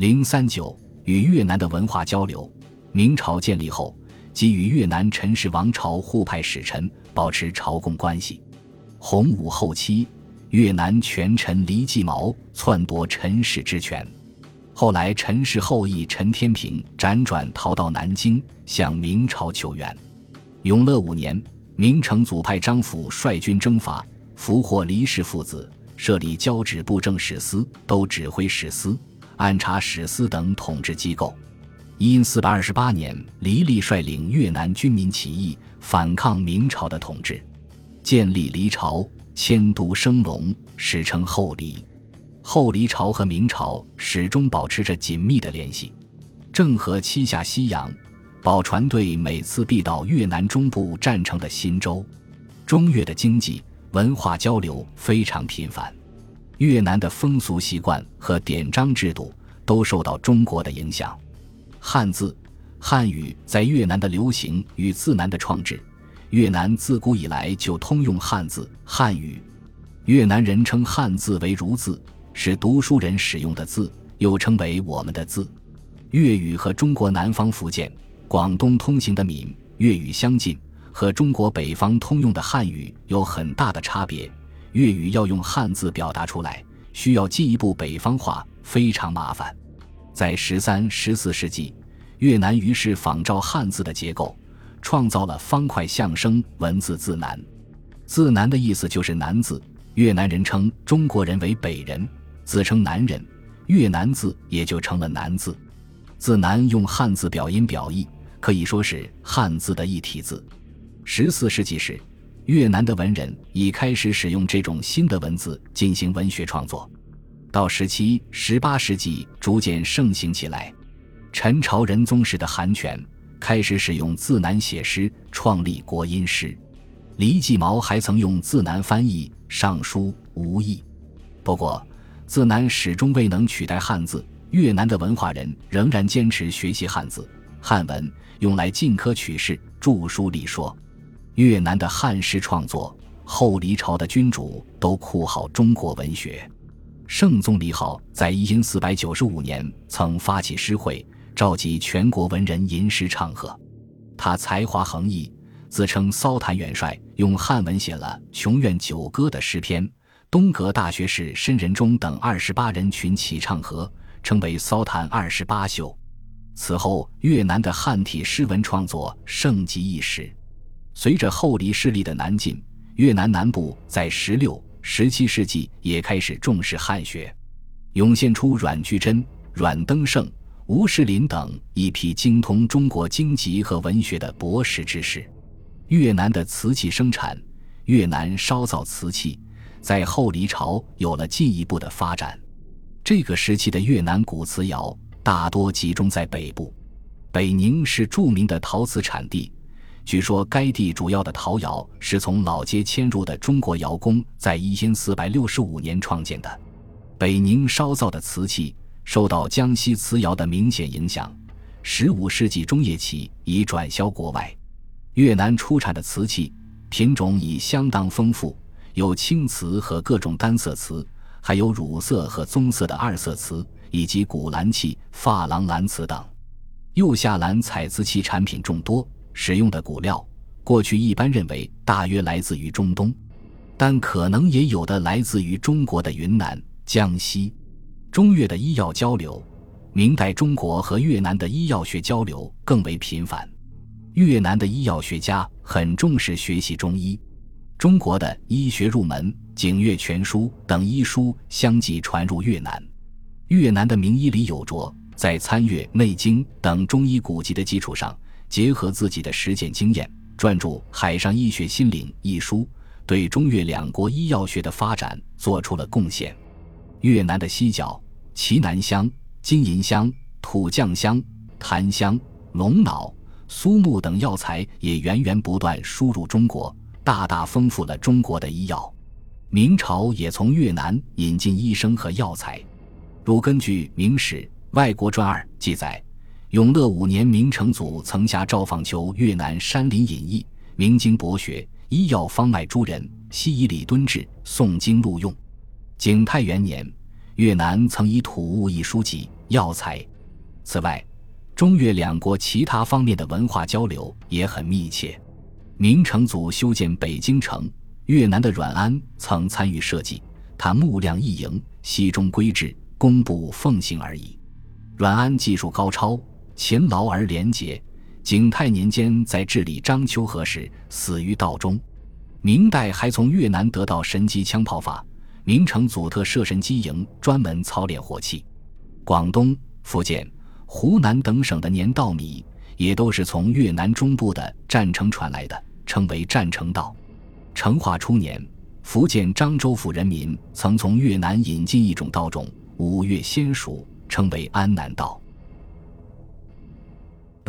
零三九与越南的文化交流。明朝建立后，即与越南陈氏王朝互派使臣，保持朝贡关系。洪武后期，越南权臣黎继毛篡夺陈氏之权，后来陈氏后裔陈天平辗转逃到南京，向明朝求援。永乐五年，明成祖派张辅率军征伐，俘获黎氏父子，设立交趾布政使司，都指挥使司、按察使司等统治机构。因四百二十八年，黎利率领越南军民起义，反抗明朝的统治。建立黎朝，迁都升龙，史称后黎。后黎朝和明朝始终保持着紧密的联系。郑和七下西洋，宝船队每次必到越南中部战成的新州。中越的经济文化交流非常频繁。越南的风俗习惯和典章制度都受到中国的影响。汉字、汉语在越南的流行与自南的创制。越南自古以来就通用汉字汉语，越南人称汉字为儒字，是读书人使用的字，又称为我们的字。粤语和中国南方福建、广东通行的闽粤语相近，和中国北方通用的汉语有很大的差别。粤语要用汉字表达出来，需要进一步北方化，非常麻烦。在十三、十四世纪，越南于是仿照汉字的结构。创造了方块象声文字字南，字南的意思就是南字。越南人称中国人为北人，自称南人，越南字也就成了南字。字南用汉字表音表意，可以说是汉字的一体字。十四世纪时，越南的文人已开始使用这种新的文字进行文学创作。到十七、十八世纪逐渐盛行起来。陈朝仁宗时的韩权。开始使用字南写诗，创立国音诗。黎继毛还曾用字南翻译《尚书》《无益》。不过，字南始终未能取代汉字。越南的文化人仍然坚持学习汉字、汉文，用来进科取士、著书立说。越南的汉诗创作，后黎朝的君主都酷好中国文学。圣宗李浩在一因四百九十五年曾发起诗会。召集全国文人吟诗唱和，他才华横溢，自称骚坛元帅，用汉文写了《琼苑九歌》的诗篇。东阁大学士申仁忠等二十八人群起唱和，称为骚坛二十八宿。此后，越南的汉体诗文创作盛极一时。随着后黎势力的南进，越南南部在十六、十七世纪也开始重视汉学，涌现出阮居真、阮登盛。吴世林等一批精通中国经籍和文学的博识之士。越南的瓷器生产，越南烧造瓷器在后黎朝有了进一步的发展。这个时期的越南古瓷窑大多集中在北部，北宁是著名的陶瓷产地。据说该地主要的陶窑是从老街迁入的中国窑工在一千四百六十五年创建的。北宁烧造的瓷器。受到江西瓷窑的明显影响，十五世纪中叶起已转销国外。越南出产的瓷器品种已相当丰富，有青瓷和各种单色瓷，还有乳色和棕色的二色瓷，以及古蓝器、珐琅蓝瓷等。釉下蓝彩瓷器产品众多，使用的骨料过去一般认为大约来自于中东，但可能也有的来自于中国的云南、江西。中越的医药交流，明代中国和越南的医药学交流更为频繁。越南的医药学家很重视学习中医，中国的医学入门《景岳全书》等医书相继传入越南。越南的名医李有卓在参阅《内经》等中医古籍的基础上，结合自己的实践经验，撰著《海上医学新领》一书，对中越两国医药学的发展做出了贡献。越南的犀角、奇楠香、金银香、土酱香、檀香、龙脑、苏木等药材也源源不断输入中国，大大丰富了中国的医药。明朝也从越南引进医生和药材，如根据《明史·外国传二》记载，永乐五年，明成祖曾下诏访求越南山林隐逸、明经博学、医药方脉诸人，西以礼敦治，诵经录用。景泰元年，越南曾以《土物》一书籍药材。此外，中越两国其他方面的文化交流也很密切。明成祖修建北京城，越南的阮安曾参与设计，他木量一营，西中规制，工部奉行而已。阮安技术高超，勤劳而廉洁。景泰年间在治理章丘河时死于道中。明代还从越南得到神机枪炮法，明成祖特设神机营，专门操练火器。广东、福建、湖南等省的年稻米也都是从越南中部的占城传来的。称为占城稻。成化初年，福建漳州府人民曾从越南引进一种稻种——五月仙属，称为安南稻。